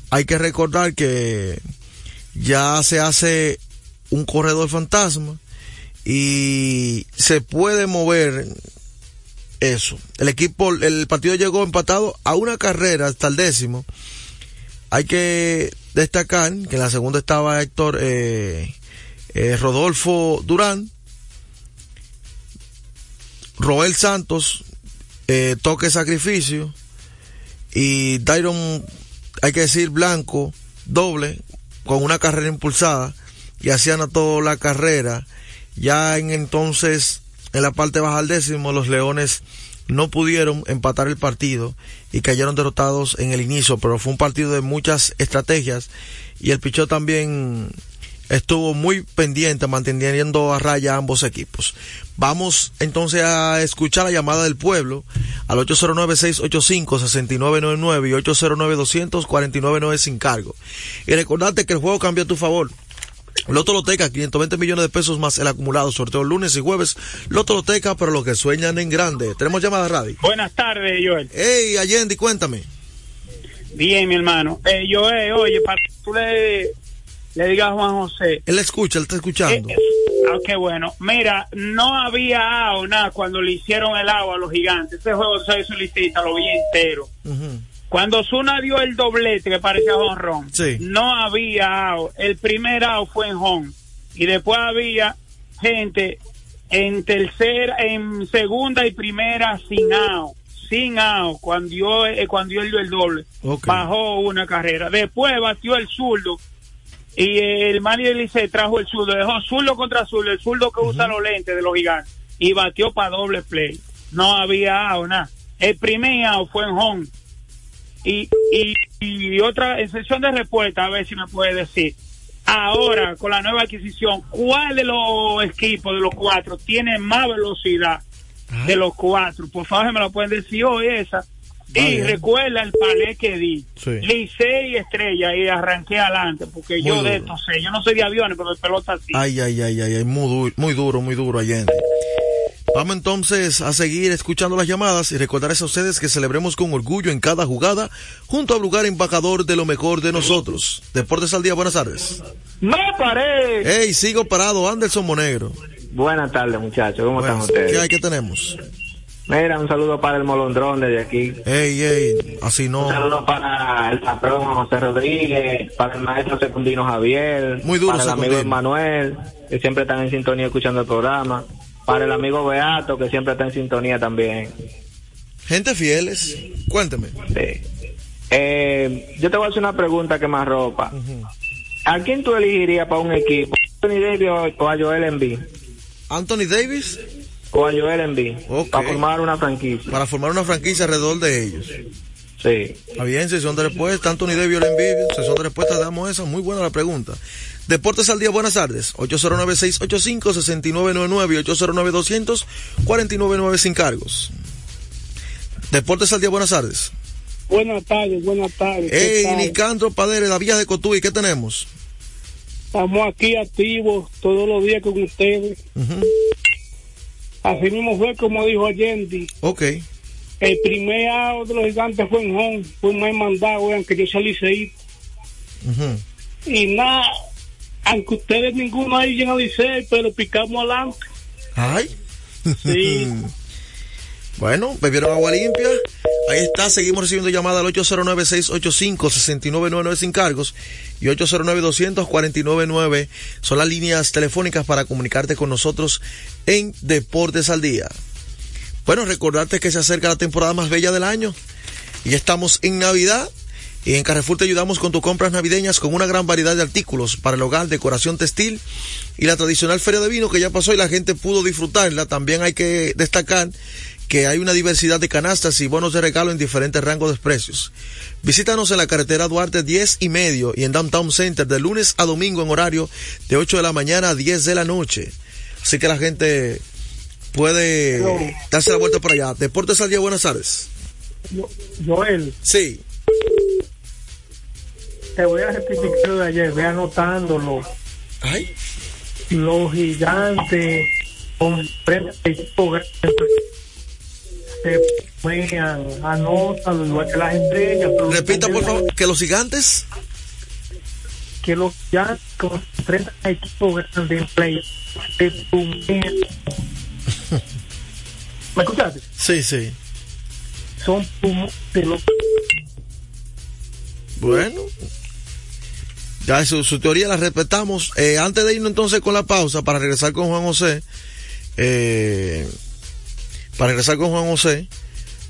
Hay que recordar que ya se hace un corredor fantasma y se puede mover eso. El equipo, el partido llegó empatado a una carrera hasta el décimo. Hay que destacar que en la segunda estaba Héctor eh, eh, Rodolfo Durán, Roel Santos, eh, toque sacrificio y Dairon, hay que decir, blanco, doble, con una carrera impulsada, y así anotó la carrera. Ya en entonces, en la parte baja al décimo, los Leones no pudieron empatar el partido y cayeron derrotados en el inicio, pero fue un partido de muchas estrategias y el pichó también estuvo muy pendiente manteniendo a raya ambos equipos. Vamos entonces a escuchar la llamada del pueblo al 809-685-6999 y 809-249-9 sin cargo. Y recordarte que el juego cambió a tu favor. Loto Loteca, 520 millones de pesos más el acumulado, sorteo lunes y jueves. Loto Loteca, pero los que sueñan en grande. Tenemos llamada radio. Buenas tardes, Joel. Hey, Allende, cuéntame. Bien, mi hermano. Eh, Joel, oye, para que tú le, le digas a Juan José. Él escucha, él está escuchando. Eh, ah, qué bueno. Mira, no había agua nada cuando le hicieron el agua a los gigantes. Ese juego se hizo listita, lo vi entero. Cuando Zuna dio el doblete que parecía honrón, Sí. no había out. El primer out fue en home. Y después había gente en tercera, en segunda y primera sin out. Sin out. Cuando dio, eh, cuando dio el doble. Bajó una carrera. Después batió el zurdo. Y el manager Licey trajo el zurdo. Dejó zurdo contra zurdo. El zurdo que usa los lentes de los gigantes. Y batió para doble play. No había out, nada. El primer out fue en home y, y, y otra excepción de respuesta, a ver si me puede decir. Ahora, con la nueva adquisición, ¿cuál de los equipos, de los cuatro, tiene más velocidad de los cuatro? Por favor, me lo pueden decir hoy esa. Y bien. recuerda el palé que di. Sí. Licey y estrella y arranqué adelante, porque Muy yo duro. de esto sé. Yo no soy de aviones, pero de pelota sí. Ay, ay, ay, ay, ay, muy duro, muy duro, muy duro, Allende. Vamos entonces a seguir escuchando las llamadas y recordarles a ustedes que celebremos con orgullo en cada jugada junto al lugar embajador de lo mejor de nosotros. Deportes al día, buenas tardes. ¡No paré! Hey, sigo parado, Anderson Monegro. Buenas tardes, muchachos. ¿Cómo Buenas. están ustedes? ¿Qué hay que tenemos? Mira, un saludo para el molondrón desde aquí. Ey, ey, así no. Un saludo para el patrón José Rodríguez, para el maestro secundino Javier, Muy duro, para el amigo Secundino. Emanuel, que siempre están en sintonía escuchando el programa, para el amigo Beato, que siempre está en sintonía también. Gente fieles, cuénteme. Sí. Eh, yo te voy a hacer una pregunta que me arropa. ¿A quién tú elegirías para un equipo? ¿Anthony Davis o a Joel Embiid? ¿Anthony Davis? O a Joel Embiid. Ok. Para formar una franquicia. Para formar una franquicia alrededor de ellos. Sí. Está bien, sesión de respuesta. Anthony Davis o Embiid, sesión de respuesta, damos esa. Muy buena la pregunta. Deportes al día, buenas tardes. 809-685-6999 y 809-200-499 sin cargos. Deportes al día, buenas tardes. Buenas tardes, buenas tardes. ¿qué Hey? Nicandro Padere, la Villa de Cotuí, ¿qué tenemos? Estamos aquí activos todos los días con ustedes. Así mismo fue como dijo Allende. Ok. El primer out de los gigantes fue en home, fue un mal mandado, vean que yo salí seis. Y nada, aunque ustedes ninguno ahí llegan a Licey, pero picamos adelante. Ay. Sí. bueno, bebieron agua limpia. Ahí está, seguimos recibiendo llamada al 809-685-6999 sin cargos y 809-200-499 son las líneas telefónicas para comunicarte con nosotros en Deportes al Día. Bueno, recordarte que se acerca la temporada más bella del año y ya estamos en Navidad y en Carrefour te ayudamos con tus compras navideñas con una gran variedad de artículos para el hogar, decoración textil y la tradicional feria de vino que ya pasó y la gente pudo disfrutarla. También hay que destacar que hay una diversidad de canastas y bonos de regalo en diferentes rangos de precios. Visítanos en la carretera Duarte 10 y medio y en Downtown Center de lunes a domingo en horario de 8 de la mañana a 10 de la noche. Así que la gente puede darse la vuelta por allá. Deportes al día, buenas tardes. Joel, Sí. Te voy a rectificar lo de ayer, ve anotándolo. Ay. Los gigantes con se juegan, anotan, igual que las estrellas. Repita, por favor, que los gigantes. Que los gigantes con frente a equipos grandes en play se. ¿Me escuchaste? Sí, sí. Son pulmones de los Bueno. Ya su, su teoría la respetamos. Eh, antes de irnos entonces con la pausa para regresar con Juan José. eh, para regresar con Juan José.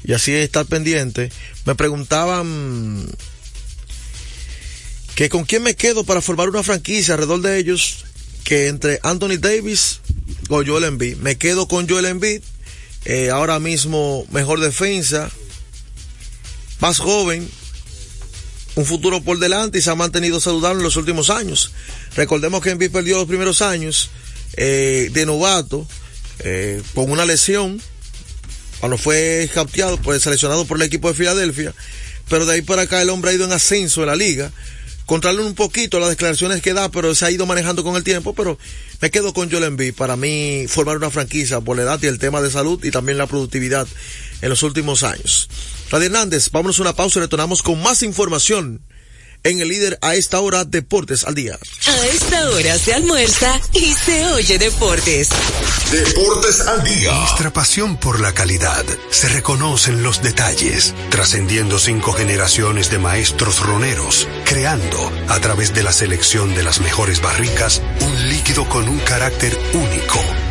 y así estar pendiente. Me preguntaban que con quién me quedo para formar una franquicia alrededor de ellos, que entre Anthony Davis o Joel Embiid. Me quedo con Joel Embiid, eh, ahora mismo mejor defensa, más joven, un futuro por delante y se ha mantenido saludable en los últimos años. Recordemos que Embiid perdió los primeros años eh, de novato eh, con una lesión cuando fue capteado, pues seleccionado por el equipo de Filadelfia, pero de ahí para acá el hombre ha ido en ascenso en la liga. Contrarle un poquito las declaraciones que da, pero se ha ido manejando con el tiempo, pero me quedo con Joel Embiid para mí formar una franquicia por la edad y el tema de salud y también la productividad en los últimos años. Radio Hernández, vámonos a una pausa y retornamos con más información en el líder a esta hora Deportes al día. A esta hora se almuerza y se oye Deportes. Deportes al día. Nuestra pasión por la calidad se reconoce en los detalles, trascendiendo cinco generaciones de maestros roneros, creando, a través de la selección de las mejores barricas, un líquido con un carácter único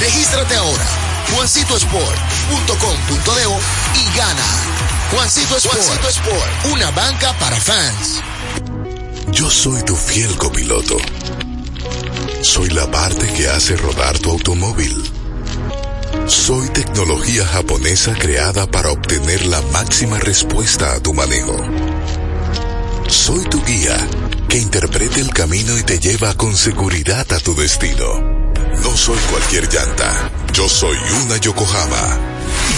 Regístrate ahora, juancitosport.com.de y gana. Juancito Sport, Juancito Sport, una banca para fans. Yo soy tu fiel copiloto. Soy la parte que hace rodar tu automóvil. Soy tecnología japonesa creada para obtener la máxima respuesta a tu manejo. Soy tu guía que interprete el camino y te lleva con seguridad a tu destino. No soy cualquier llanta. Yo soy una Yokohama.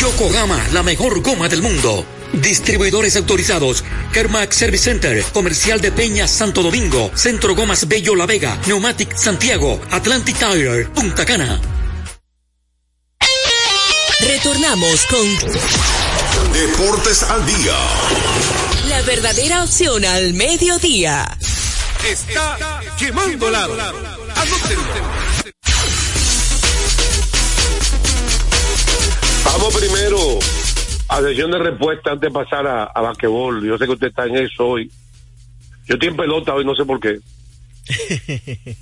Yokohama, la mejor goma del mundo. Distribuidores autorizados. Kermax Service Center. Comercial de Peña Santo Domingo. Centro Gomas Bello La Vega. Neumatic Santiago. Atlantic Tire. Punta Cana. Retornamos con Deportes al día. la verdadera opción al mediodía. Está quemando lado. Anótenlo. Vamos primero a sesión de respuesta antes de pasar a, a basquetbol. Yo sé que usted está en eso hoy. Yo estoy en pelota hoy, no sé por qué.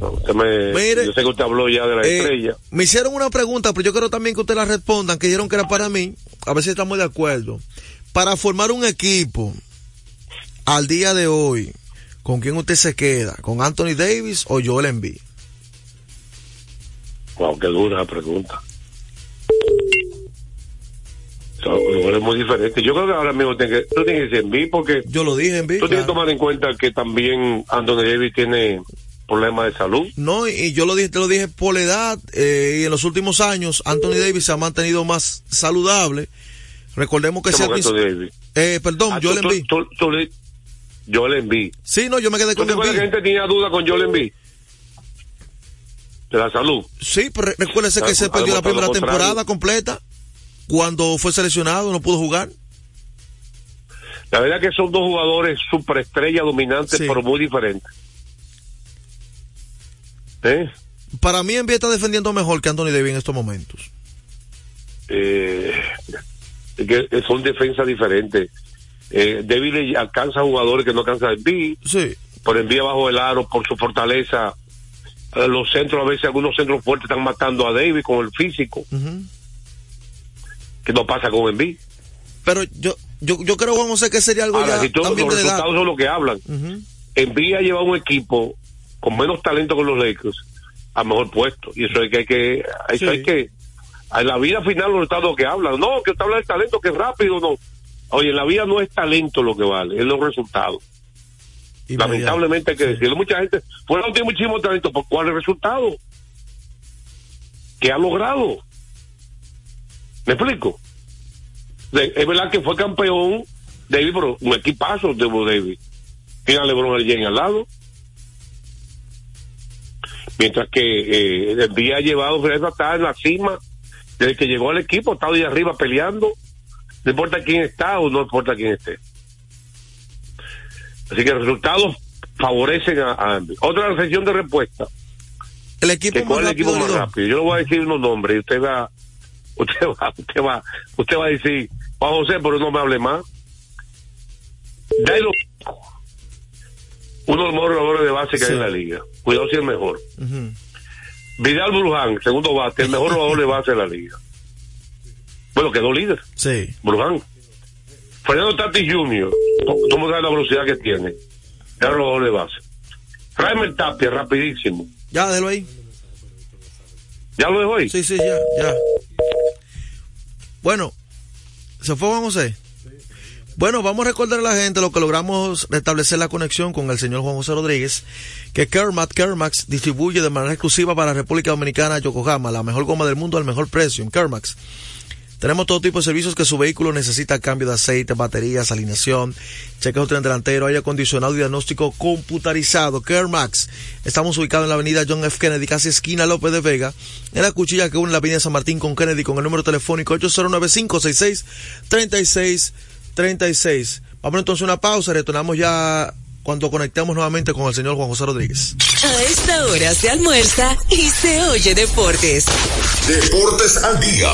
No, usted me- Mire, yo sé que usted habló ya de la Eh, estrella. Me hicieron una pregunta, pero yo quiero también que ustedes la respondan, que dijeron que era para mí. A ver si estamos de acuerdo. Para formar un equipo al día de hoy, ¿con quién usted se queda? ¿Con Anthony Davis o Joel Embiid? Wow, qué dura la pregunta. Lugares muy diferentes. Yo creo que ahora mismo tiene que, tú tienes que decir en vivo porque Yo lo dije en vivo. tú tienes que tomar en cuenta que también Anthony Davis tiene problemas de salud. No, y- yo lo dije, te lo dije por la edad, eh, y en los últimos años Anthony Davis se ha mantenido más saludable. Recordemos que ¿Cómo se que Anthony Davis? Eh, perdón, Ah, Joel tú- Embiid. tú- tú le- Embiid. Sí, no, yo me quedé ¿Tú con te acuerdas que Embiid. gente tenía duda con Joel Embiid? De la salud. Sí, pero re- recuérdese que se perdió la primera temporada completa. Cuando fue seleccionado, no pudo jugar. La verdad que son dos jugadores superestrellas dominantes, Sí. pero muy diferentes. ¿Eh? Para mí, Embiid está defendiendo mejor que Anthony Davis en estos momentos. Eh, que son defensas diferentes. Eh, David le alcanza jugadores que no alcanza el B, Sí. por envía bajo el aro, por su fortaleza. Eh, los centros, a veces algunos centros fuertes están matando a David con el físico, que no pasa con Embiid. Pero yo, yo, yo creo, Juan José, que sería algo Ahora, ya si todos también los resultados son lo que hablan. Ujú. Embiid ha llevado un equipo con menos talento que los Lakers a mejor puesto. Y eso hay que, hay que, eso Sí. hay que, en la vida final los resultados que hablan. No, que usted habla del talento, que es rápido, no. Oye, en la vida no es talento lo que vale, es los resultados. Inmediato. Lamentablemente hay que decirlo. Mucha gente, fuera no tiene muchísimo talento, ¿por cuál es el resultado? ¿Qué ha logrado? ¿Me explico? De- es verdad que fue campeón David, pero un equipazo de David. Tiene a LeBron James al lado. Mientras que eh, el día ha llevado Fred está en la cima. Desde que llegó al equipo, estado ahí arriba peleando. No importa quién está o no importa quién esté. Así que resultados favorecen a, a otra sesión de respuesta. El equipo es el equipo más rápido. Yo le voy a decir unos nombres y usted va, usted va, usted va, usted va a decir, Juan José, pero no me hable más. Dairo, uno de los mejores jugadores de base que hay en la liga. Cuidado si es el mejor. Vidal Bruján, segundo bate, el mejor jugador de base de la liga. Bueno, quedó líder. Sí. Bruján. Fernando Tati Jr., ¿cómo sabe la velocidad que tiene? Era jugador de base. Raimer Tapia, rapidísimo. Ya, déjalo ahí. ¿Ya lo dejo ahí? Sí, sí, ya, ya. Bueno, ¿se fue Juan José? Bueno, vamos a recordar a la gente lo que logramos restablecer la conexión con el señor Juan José Rodríguez, que Kermat Kermax distribuye de manera exclusiva para la República Dominicana Yokohama, la mejor goma del mundo al mejor precio en Kermax. Tenemos todo tipo de servicios que su vehículo necesita, cambio de aceite, baterías, alineación, chequeo tren delantero, aire acondicionado y diagnóstico computarizado. Kermax. Estamos ubicados en la avenida John F. Kennedy, casi esquina López de Vega, en la cuchilla que une la avenida San Martín con Kennedy con el número telefónico 809-566-3636. Vamos entonces a una pausa, retornamos ya cuando conectemos nuevamente con el señor Juan José Rodríguez. A esta hora se almuerza y se oye deportes. Deportes al día.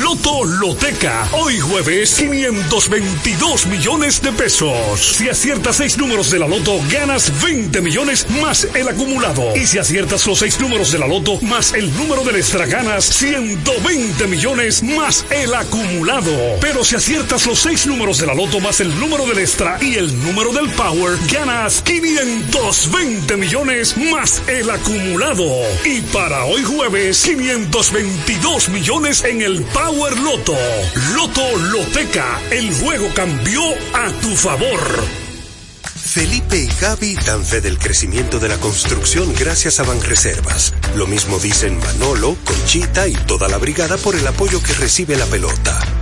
Loto Loteca. Hoy jueves 522 millones de pesos. Si aciertas seis números de la Loto, ganas 20 millones más el acumulado. Y si aciertas los seis números de la Loto más el número del extra, ganas 120 millones más el acumulado. Pero si aciertas los seis números de la Loto más el número del extra y el número del Power, ganas 520 millones más el acumulado. Y para hoy jueves, 522 millones en el Power Loto. Loto Loteca, el juego cambió a tu favor. Felipe y Gaby dan fe del crecimiento de la construcción gracias a Banreservas. Lo mismo dicen Manolo, Conchita y toda la brigada por el apoyo que recibe la pelota.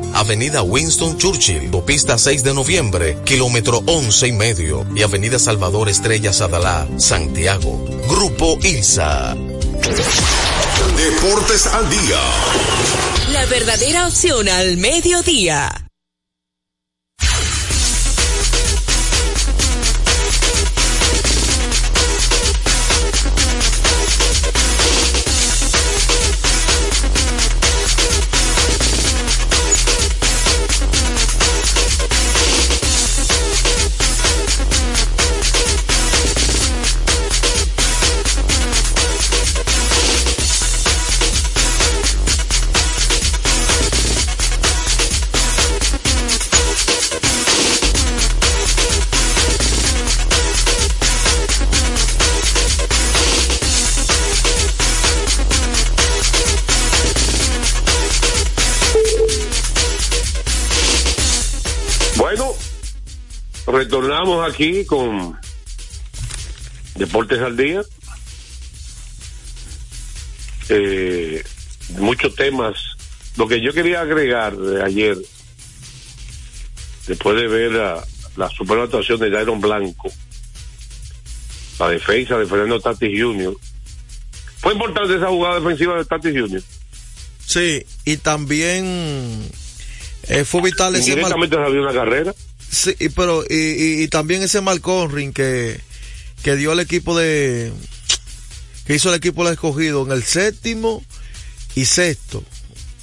Avenida Winston Churchill, Pista 6 de noviembre, kilómetro 11 y medio y Avenida Salvador Estrella Sadalá, Santiago. Grupo ILSA. Deportes al día. La verdadera opción al mediodía. Retornamos aquí con Deportes al Día. Eh, muchos temas. Lo que yo quería agregar de ayer, después de ver la, la super actuación de Jairon Blanco, la defensa de Fernando Tatis Jr., fue importante esa jugada defensiva de Tatis Jr. Sí, y también eh, fue vital ese Indirectamente mal- una carrera. Sí, pero y, y- y también ese Malcolm que, que dio el equipo de que hizo el equipo del escogido en el séptimo y sexto.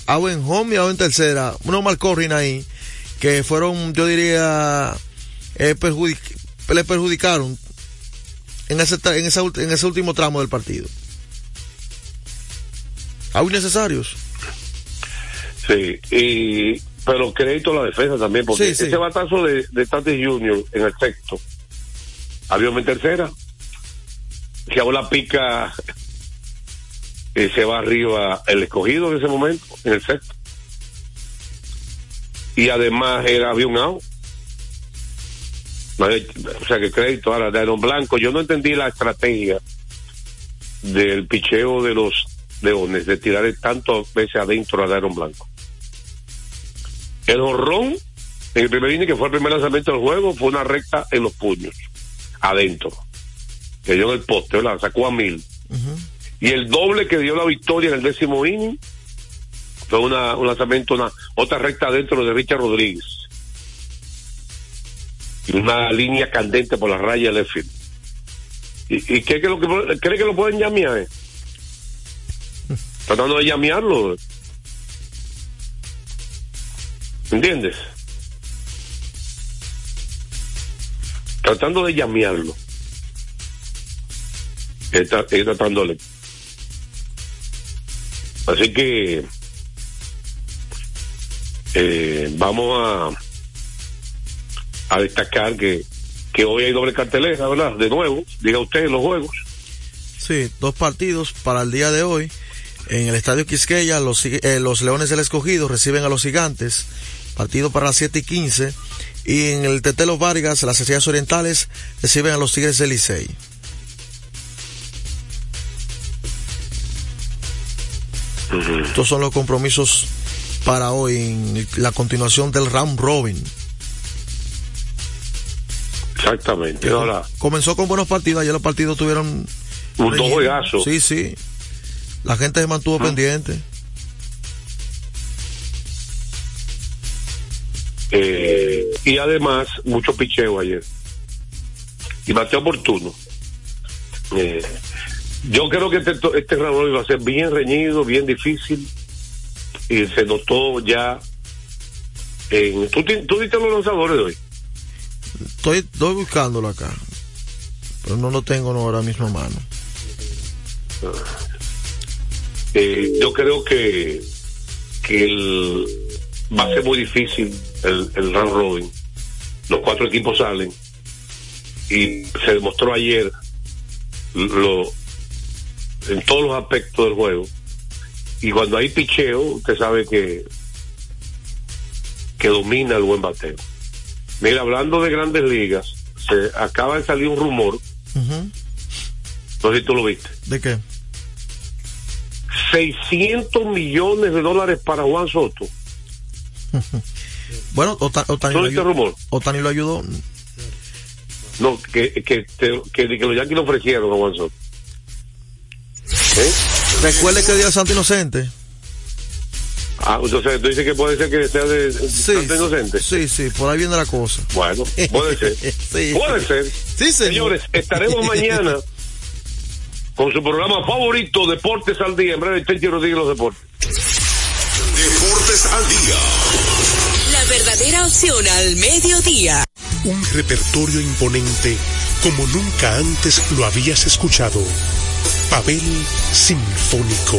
Out en home y out en tercera. Unos Malcolm ahí que fueron, yo diría, eh, le perjudicaron. en ese, en, esa en ese último tramo del partido. Aún necesarios. Sí, y, pero crédito a la defensa también, porque Sí, sí. ese batazo de, de Tatis Junior en el sexto, había en tercera, que ahora pica, y se va arriba el escogido en ese momento, en el sexto. Y además era, un out. O sea que crédito ahora de Aaron Blanco. Yo no entendí la estrategia del picheo de los leones de tirar tantas veces adentro a Aaron Blanco. El horrón en el primer inning, que fue el primer lanzamiento del juego, fue una recta en los puños, adentro. Que dio en el poste, ¿verdad? Sacó a mil. Y el doble que dio la victoria en el décimo inning fue una, un lanzamiento, una otra recta adentro de Richard Rodríguez. Y una línea candente por la raya del field. ¿Y, y qué, que lo que, cree que lo pueden llamear? eh? Tratando de llamearlo. ¿Entiendes? Tratando de llamearlo. Él tratándole. Así que eh, vamos a, a destacar que, que hoy hay doble cartelera, ¿verdad? De nuevo, diga usted los juegos. Sí, dos partidos para el día de hoy. En el Estadio Quisqueya, los, eh, los Leones del Escogido reciben a los Gigantes. Partido para las 7 y 15. Y en el Tetelo Vargas, las Estrellas Orientales reciben a los Tigres del Licey. Estos son los compromisos para hoy en la continuación del round robin. Exactamente. Ahora, Comenzó con buenos partidos, ayer los partidos tuvieron... Un dos. Sí, sí. La gente se mantuvo pendiente. Eh, y además, mucho picheo ayer. Y bateo oportuno. Eh, yo creo que este, este robin va a ser bien reñido, bien difícil. Y se notó ya. En, ¿tú, ¿Tú viste los lanzadores de hoy? Estoy, estoy buscándolo acá. Pero no lo tengo no, ahora mismo a mano. Eh, yo creo que, que el, va a ser muy difícil el, el round robin. Los cuatro equipos salen y se demostró ayer lo, en todos los aspectos del juego. Y cuando hay picheo, usted sabe que, que domina el buen bateo. Mira, hablando de grandes ligas, se acaba de salir un rumor, no sé si tú lo viste. ¿De qué? 600 millones de dólares para Juan Soto. Bueno, Ota- Otani, ¿No lo ayudó, rumor? Otani lo ayudó. No, que, que, te- que, que los Yankees le ofrecieron a Juan Soto. ¿Eh? Recuerde que día de Santo Inocente. Ah, entonces tú dices que puede ser que sea de, Sí, tanto inocente. Sí, sí, por ahí viene la cosa. Bueno, puede ser. Sí. Puede ser. Sí, señor. Señores, estaremos mañana con su programa favorito, Deportes al Día. En breve, Tenchi Rodríguez, los deportes. Deportes al día. Verdadera opción al mediodía. Un repertorio imponente como nunca antes lo habías escuchado. Pavel Sinfónico,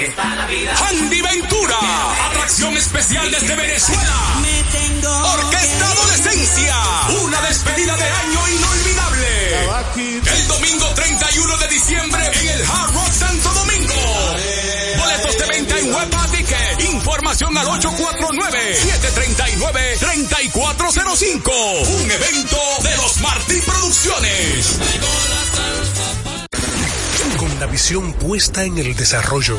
Andy Ventura. Atracción especial desde Venezuela. me tengo Orquesta Adolescencia. Una despedida de año inolvidable. El domingo 31 de diciembre en el Hard Rock Santo Domingo. Boletos de venta en Huepa Ticket. Información al 849-739-3405. Un evento de los Martí Producciones. Con la visión puesta en el desarrollo,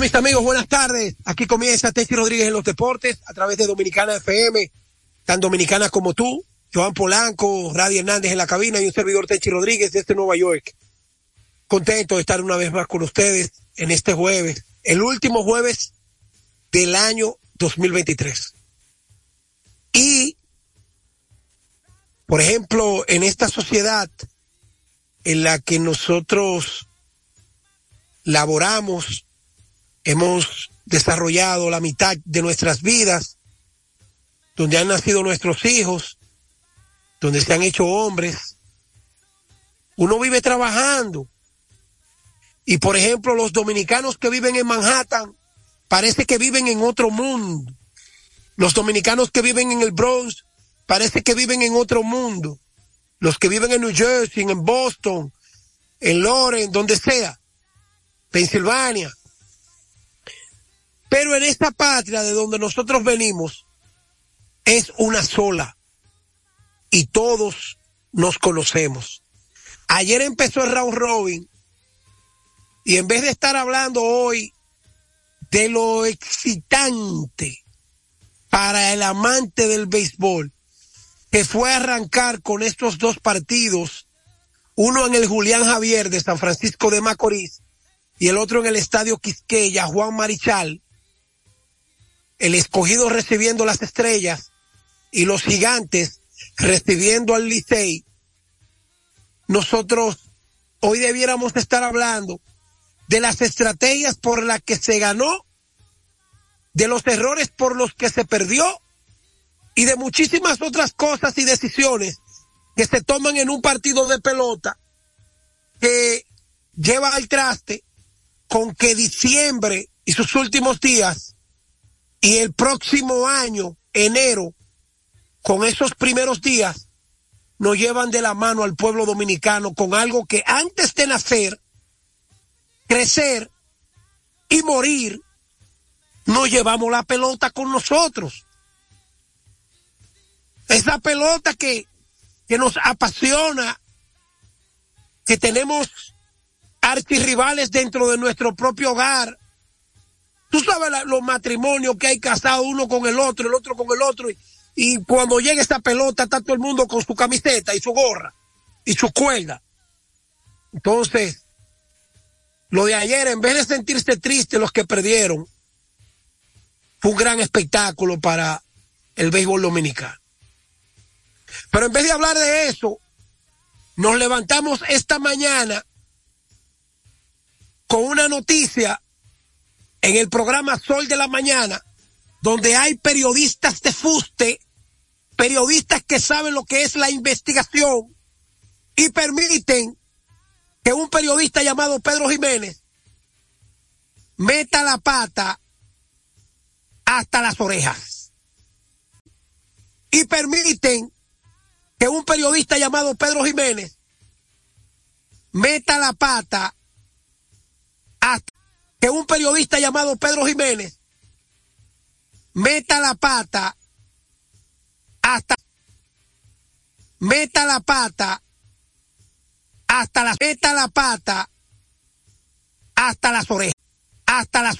Mis amigos, buenas tardes. Aquí comienza Techi Rodríguez en los deportes a través de Dominicana FM, tan dominicana como tú, Joan Polanco, Radio Hernández en la cabina y un servidor Techi Rodríguez desde Nueva York. Contento de estar una vez más con ustedes en este jueves, el último jueves del año 2023. Y, por ejemplo, en esta sociedad en la que nosotros laboramos, hemos desarrollado la mitad de nuestras vidas, donde han nacido nuestros hijos, donde se han hecho hombres. Uno vive trabajando. Y por ejemplo, los dominicanos que viven en Manhattan parece que viven en otro mundo. Los dominicanos que viven en el Bronx parece que viven en otro mundo. Los que viven en New Jersey, en Boston, en Lawrence, donde sea, Pensilvania, pero en esta patria de donde nosotros venimos es una sola y todos nos conocemos. Ayer empezó el round robin y en vez de estar hablando hoy de lo excitante para el amante del béisbol, que fue arrancar con estos dos partidos, uno en el Julián Javier de San Francisco de Macorís y el otro en el Estadio Quisqueya, Juan Marichal, el escogido recibiendo las estrellas y los gigantes recibiendo al Licey, nosotros hoy debiéramos estar hablando de las estrategias por las que se ganó, de los errores por los que se perdió y de muchísimas otras cosas y decisiones que se toman en un partido de pelota que lleva al traste con que diciembre y sus últimos días y el próximo año, enero, con esos primeros días, nos llevan de la mano al pueblo dominicano con algo que antes de nacer, crecer y morir, nos llevamos la pelota con nosotros. Esa pelota que, que nos apasiona, que tenemos archirrivales dentro de nuestro propio hogar, Tú sabes los matrimonios que hay casados uno con el otro, el otro con el otro, y, cuando llega esta pelota está todo el mundo con su camiseta y su gorra y su cuerda. Entonces, lo de ayer, en vez de sentirse triste los que perdieron, fue un gran espectáculo para el béisbol dominicano. Pero en vez de hablar de eso, nos levantamos esta mañana con una noticia en el programa Sol de la Mañana, donde hay periodistas de fuste, periodistas que saben lo que es la investigación y permiten que un periodista llamado Pedro Jiménez meta la pata hasta las orejas. Y permiten que un periodista llamado Pedro Jiménez meta la pata que un periodista llamado Pedro Jiménez meta la pata hasta meta la pata hasta la, meta la pata, hasta las orejas, hasta las